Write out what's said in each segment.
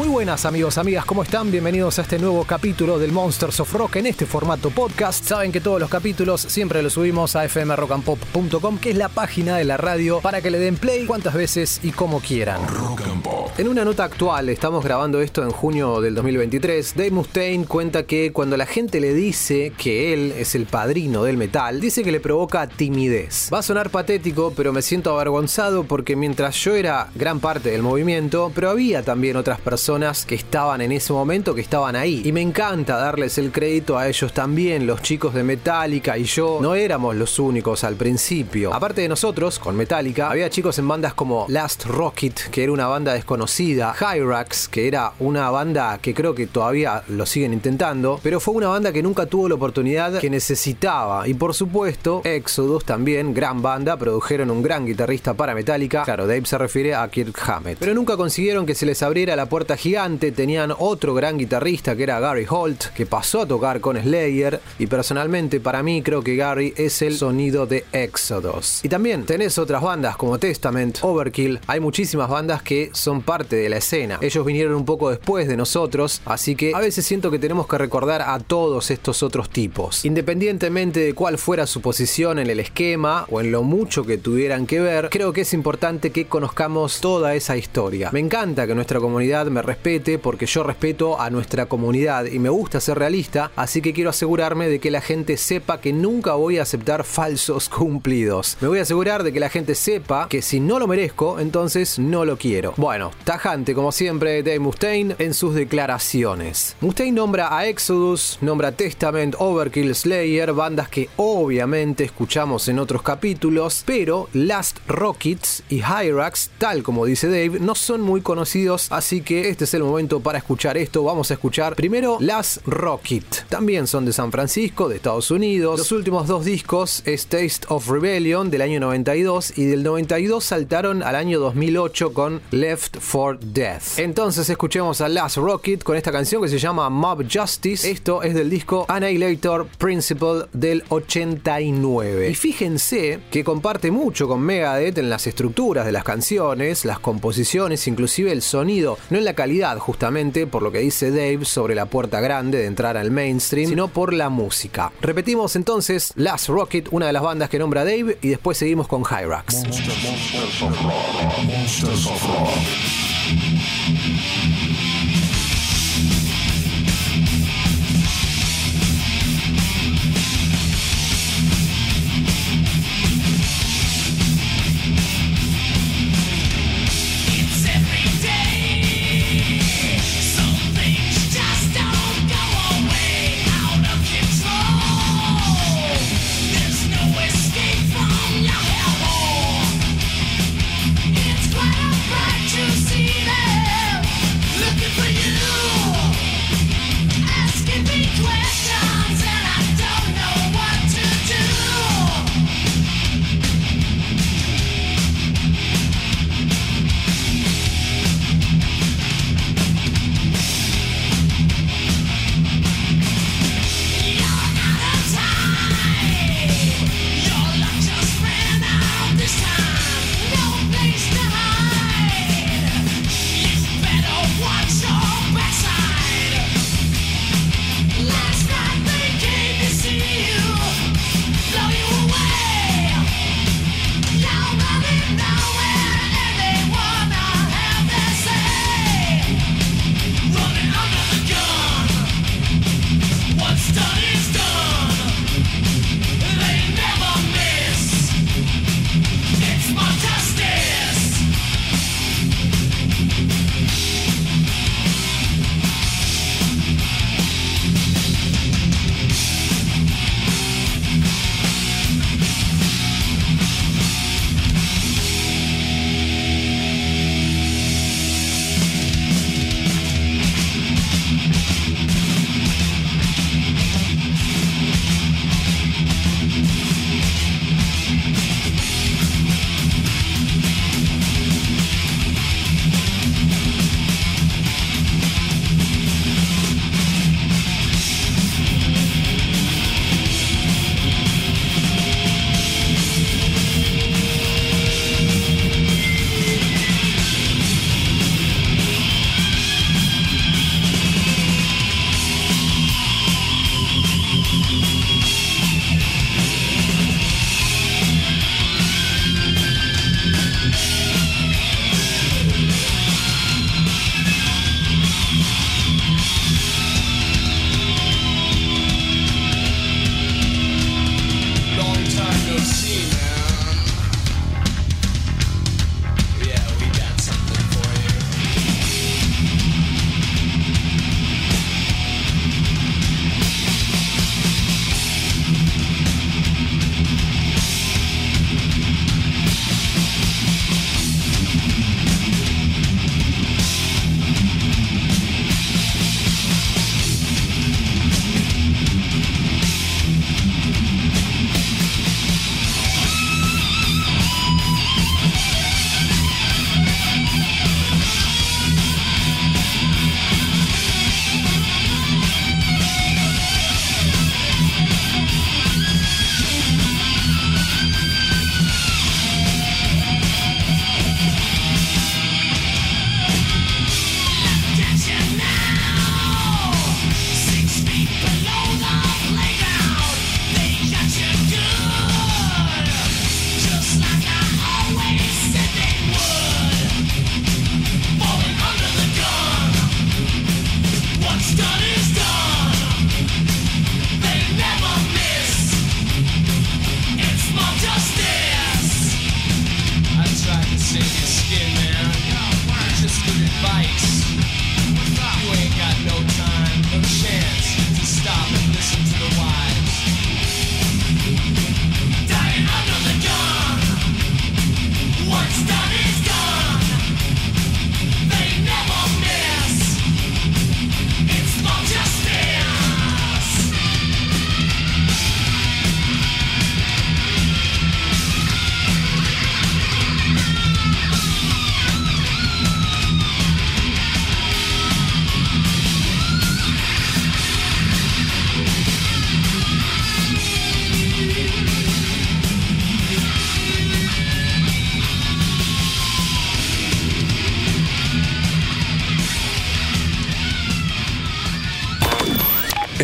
Muy buenas amigos, amigas, ¿cómo están? Bienvenidos a este nuevo capítulo del Monsters of Rock en este formato podcast. Saben que todos los capítulos siempre los subimos a fmrockandpop.com, que es la página de la radio para que le den play cuantas veces y como quieran. Rock and Pop. En una nota actual, estamos grabando esto en junio del 2023, Dave Mustaine cuenta que cuando la gente le dice que él es el padrino del metal, dice que le provoca timidez. Va a sonar patético, pero me siento avergonzado porque mientras yo era gran parte del movimiento, pero había también otras personas que estaban en ese momento, que estaban ahí. Y me encanta darles el crédito a ellos también, los chicos de Metallica y yo no éramos los únicos al principio. Aparte de nosotros, con Metallica, había chicos en bandas como Last Rocket, que era una banda desconocida, Hyrax, que era una banda que creo que todavía lo siguen intentando, pero fue una banda que nunca tuvo la oportunidad que necesitaba. Y por supuesto, Exodus también, gran banda, produjeron un gran guitarrista para Metallica. Claro, Dave se refiere a Kirk Hammett. Pero nunca consiguieron que se les abriera la puerta gigante, tenían otro gran guitarrista que era Gary Holt, que pasó a tocar con Slayer, y personalmente para mí creo que Gary es el sonido de Exodus. Y también tenés otras bandas como Testament, Overkill, hay muchísimas bandas que son parte de la escena. Ellos vinieron un poco después de nosotros, así que a veces siento que tenemos que recordar a todos estos otros tipos. Independientemente de cuál fuera su posición en el esquema o en lo mucho que tuvieran que ver, creo que es importante que conozcamos toda esa historia. Me encanta que nuestra comunidad me respete porque yo respeto a nuestra comunidad y me gusta ser realista, así que quiero asegurarme de que la gente sepa que nunca voy a aceptar falsos cumplidos. Me voy a asegurar de que la gente sepa que si no lo merezco, entonces no lo quiero. Bueno, tajante como siempre Dave Mustaine en sus declaraciones. Mustaine nombra a Exodus, nombra Testament, Overkill, Slayer, bandas que obviamente escuchamos en otros capítulos, pero Last Rockets y Hyrax, tal como dice Dave, no son muy conocidos, así que este es el momento para escuchar esto. Vamos a escuchar primero Las Rocket. También son de San Francisco, de Estados Unidos. Los últimos dos discos es Taste of Rebellion del año 92 y del 92 saltaron al año 2008 con Left for Death. Entonces escuchemos a Las Rocket con esta canción que se llama Mob Justice. Esto es del disco Annihilator Principle del 89. Y fíjense que comparte mucho con Megadeth en las estructuras de las canciones, las composiciones, inclusive el sonido. No en la calidad justamente por lo que dice Dave sobre la puerta grande de entrar al mainstream, sino por la música. Repetimos entonces Last Rocket, una de las bandas que nombra Dave, y después seguimos con Hyrax.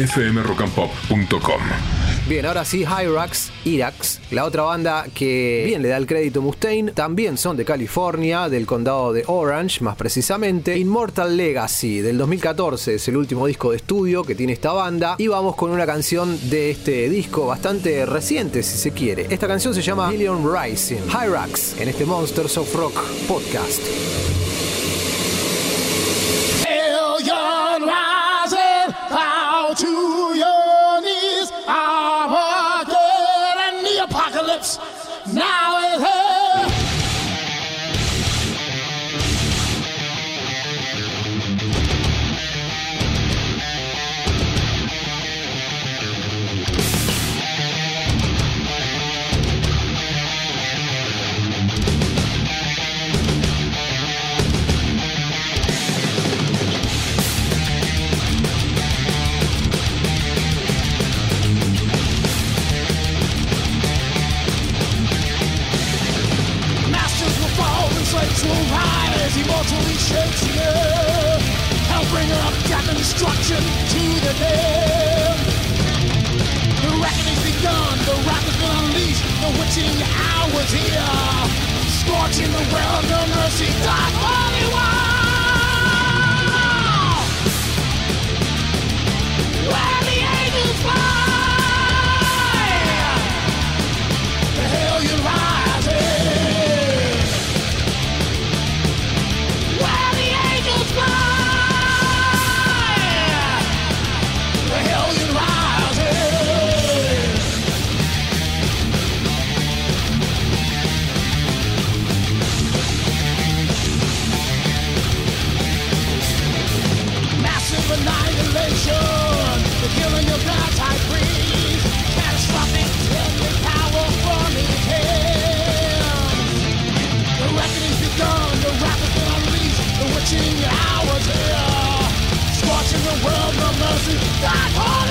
fmrockandpop.com. Bien, ahora sí, Hyrax, Irax, la otra banda que bien le da el crédito a Mustaine, también son de California, del condado de Orange, más precisamente. Immortal Legacy, del 2014, es el último disco de estudio que tiene esta banda. Y vamos con una canción de este disco bastante reciente, si se quiere. Esta canción se llama Million Rising. Hyrax, en este Monsters of Rock podcast. Million rising, bow to your knees. Armageddon The reckoning's begun, the unleashed, the witching hour's here. The world, no mercy, God holy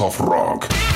of Rock.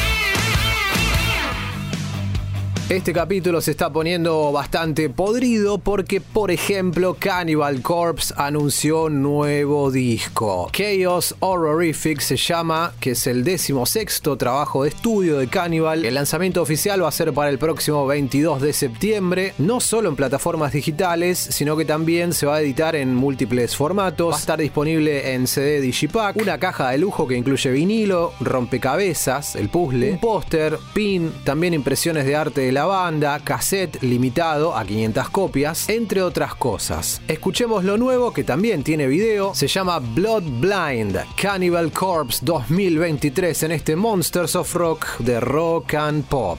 Este capítulo se está poniendo bastante podrido porque, por ejemplo, Cannibal Corpse anunció nuevo disco. Chaos Horrorific se llama, que es el décimo sexto trabajo de estudio de Cannibal. El lanzamiento oficial va a ser para el próximo 22 de septiembre, no solo en plataformas digitales, sino que también se va a editar en múltiples formatos. Va a estar disponible en CD Digipack, una caja de lujo que incluye vinilo, rompecabezas, el puzzle, un póster, pin, también impresiones de arte de banda, cassette limitado a 500 copias, entre otras cosas. Escuchemos lo nuevo que también tiene video, se llama Blood Blind, Cannibal Corpse 2023 en este Monsters of Rock de Rock and Pop.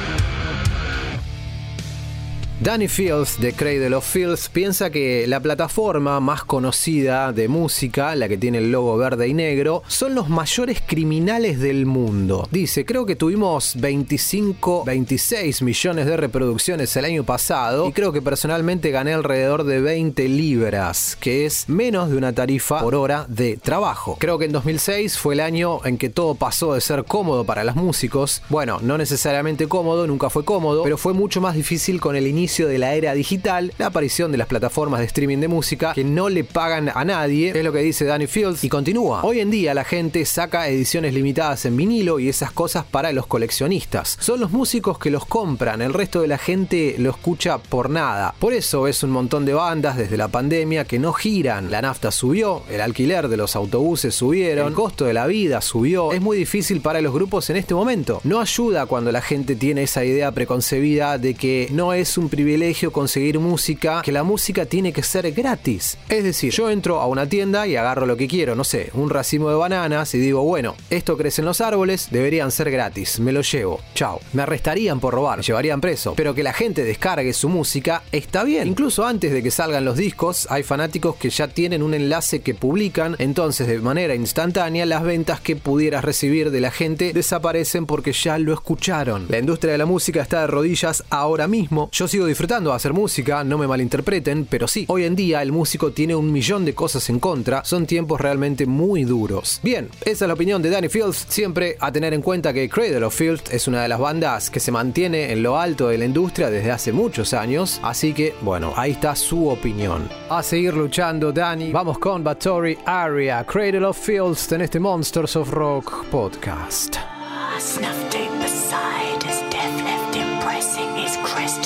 Danny Fields de Cradle of Fields piensa que la plataforma más conocida de música, la que tiene el logo verde y negro, son los mayores criminales del mundo. Dice, creo que tuvimos 25, 26 millones de reproducciones el año pasado y creo que personalmente gané alrededor de 20 libras, que es menos de una tarifa por hora de trabajo. Creo que en 2006 fue el año en que todo pasó de ser cómodo para los músicos. Bueno, no necesariamente cómodo, nunca fue cómodo, pero fue mucho más difícil con el inicio de la era digital, la aparición de las plataformas de streaming de música que no le pagan a nadie, es lo que dice Danny Fields y continúa. Hoy en día la gente saca ediciones limitadas en vinilo y esas cosas para los coleccionistas. Son los músicos que los compran, el resto de la gente lo escucha por nada. Por eso es un montón de bandas desde la pandemia que no giran. La nafta subió, el alquiler de los autobuses subieron, el costo de la vida subió. Es muy difícil para los grupos en este momento. No ayuda cuando la gente tiene esa idea preconcebida de que no es un privilegio conseguir música, que la música tiene que ser gratis. Es decir, yo entro a una tienda y agarro lo que quiero, no sé, un racimo de bananas y digo, bueno, esto crece en los árboles, deberían ser gratis, me lo llevo, chao. Me arrestarían por robar, llevarían preso, pero que la gente descargue su música está bien. Incluso antes de que salgan los discos, hay fanáticos que ya tienen un enlace que publican, entonces de manera instantánea las ventas que pudieras recibir de la gente desaparecen porque ya lo escucharon. La industria de la música está de rodillas ahora mismo. Yo sigo disfrutando de hacer música, no me malinterpreten, pero sí, hoy en día el músico tiene un millón de cosas en contra, son tiempos realmente muy duros. Bien, esa es la opinión de Danny Fields, siempre a tener en cuenta que Cradle of Field es una de las bandas que se mantiene en lo alto de la industria desde hace muchos años, así que bueno, ahí está su opinión. A seguir luchando, Danny, vamos con Bathory Aria, Cradle of Fields en este Monsters of Rock podcast. A snuff tape beside his death left him pressing his crest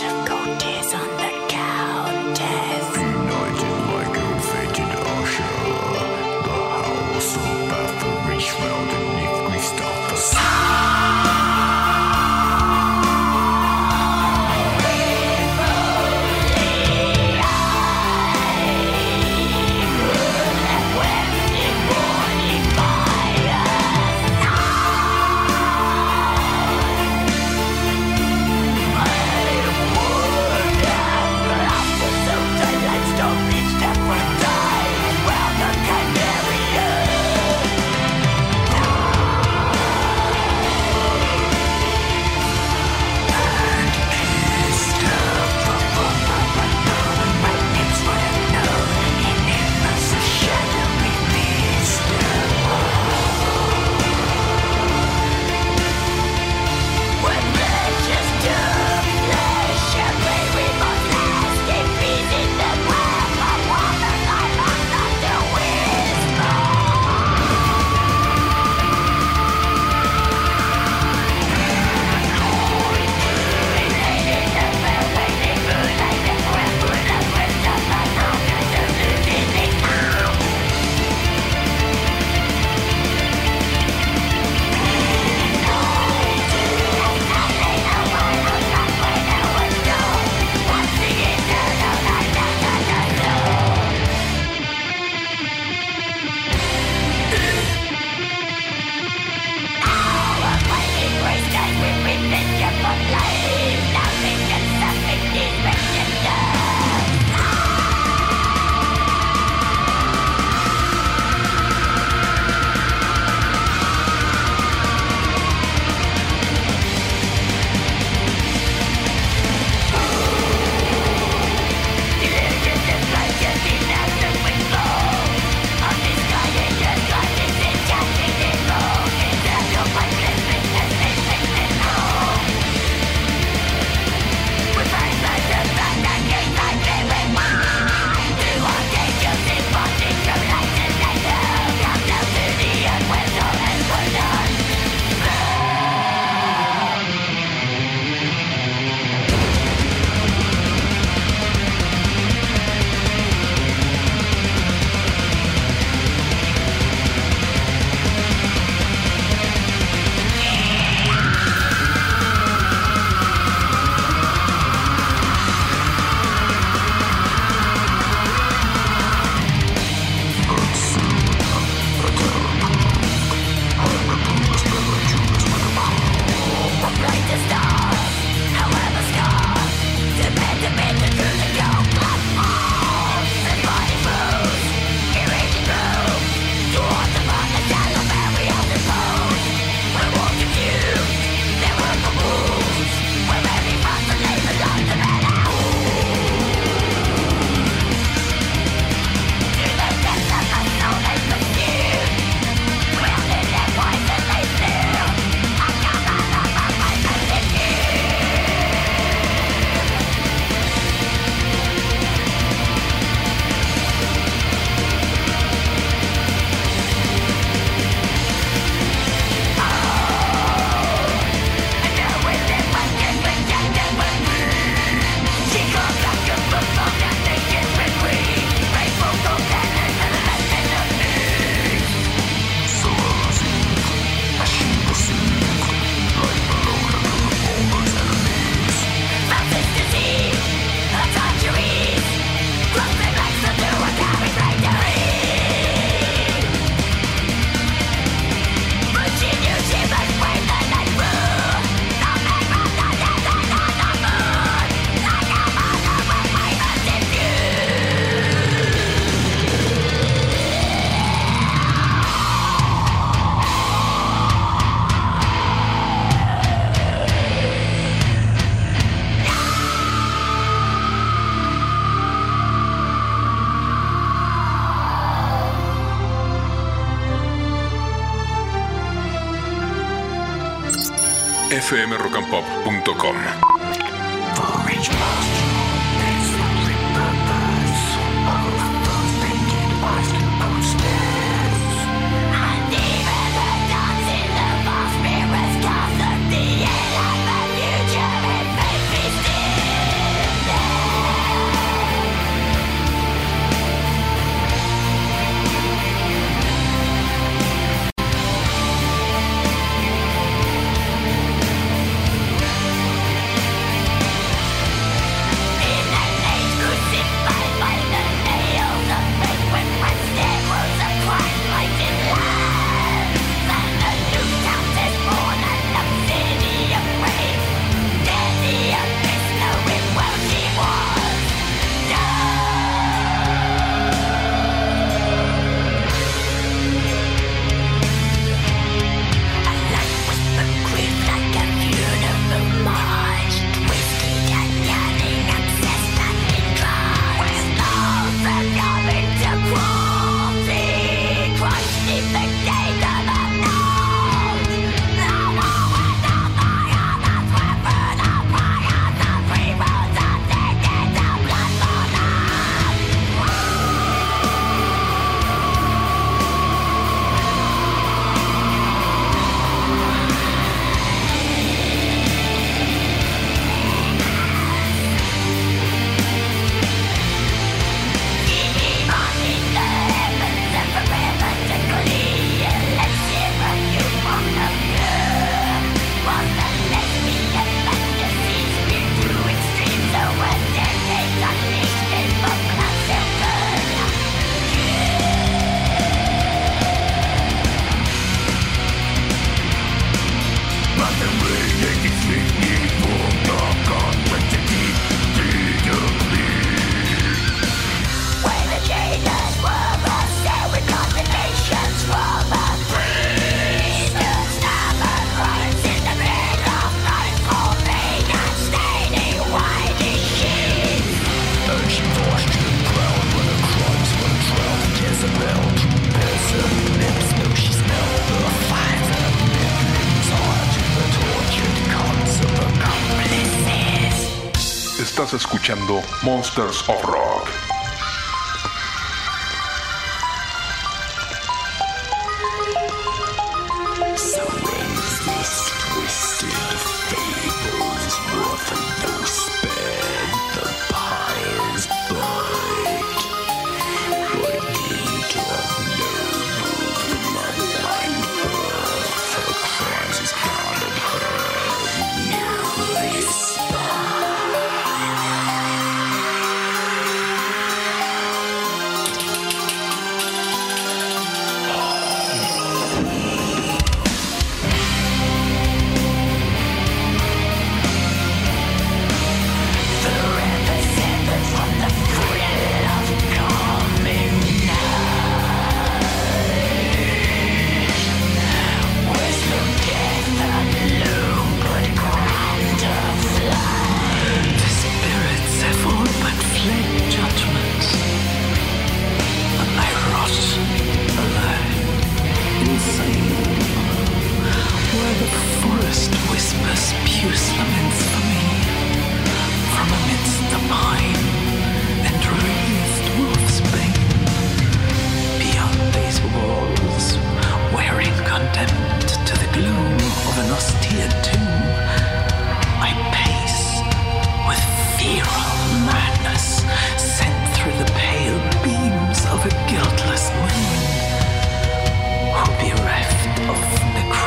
Monsters of Rock.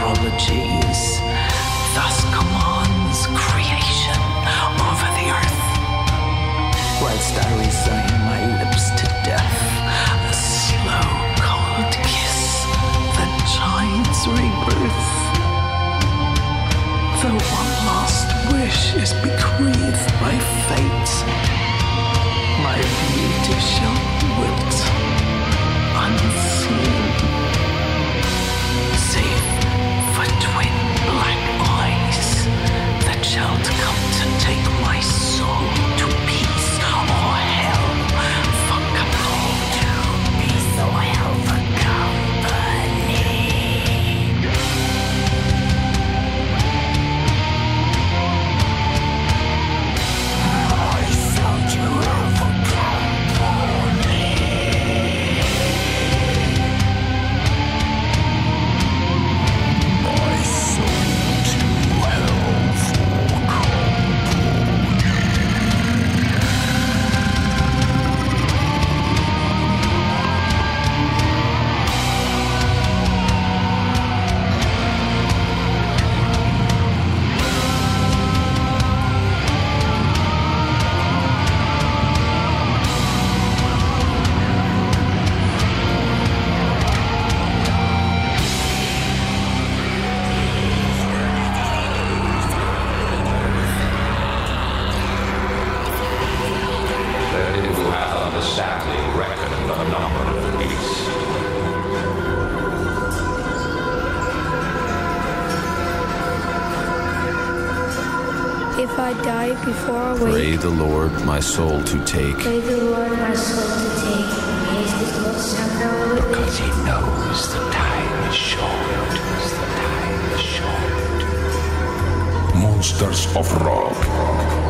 mythologies. Thus commands creation over the earth. Whilst I resign my lips to death, a slow, cold kiss that chides rebirth. Though one last wish is bequeathed by fate, my beauty shall the Lord my soul to take. The Lord my soul to take. Because he knows the time is short. The time is short. Monsters of Rock.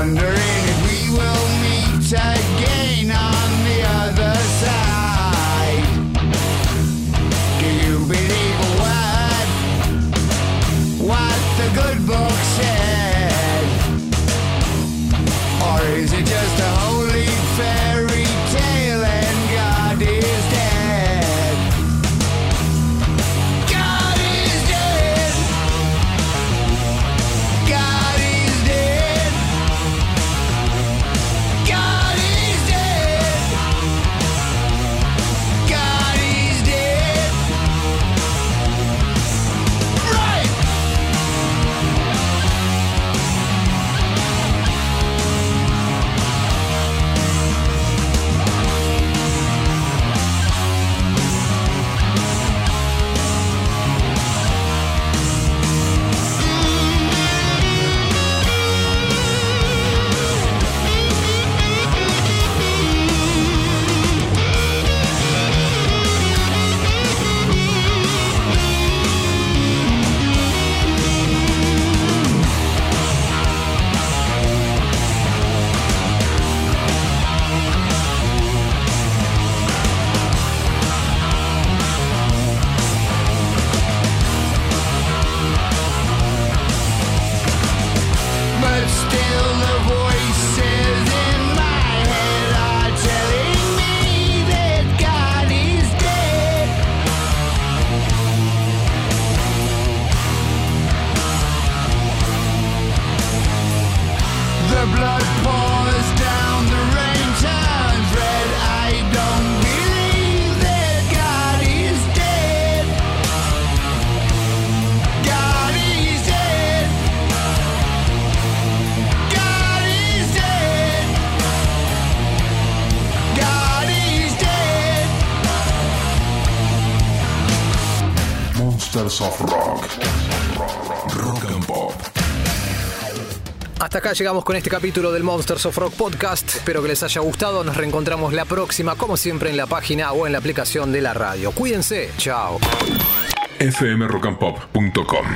wonder Rock. Rock and Pop. Hasta acá llegamos con este capítulo del Monsters of Rock Podcast. Espero que les haya gustado. Nos reencontramos la próxima, como siempre, en la página o en la aplicación de la radio. Cuídense. Chao. fmrockandpop.com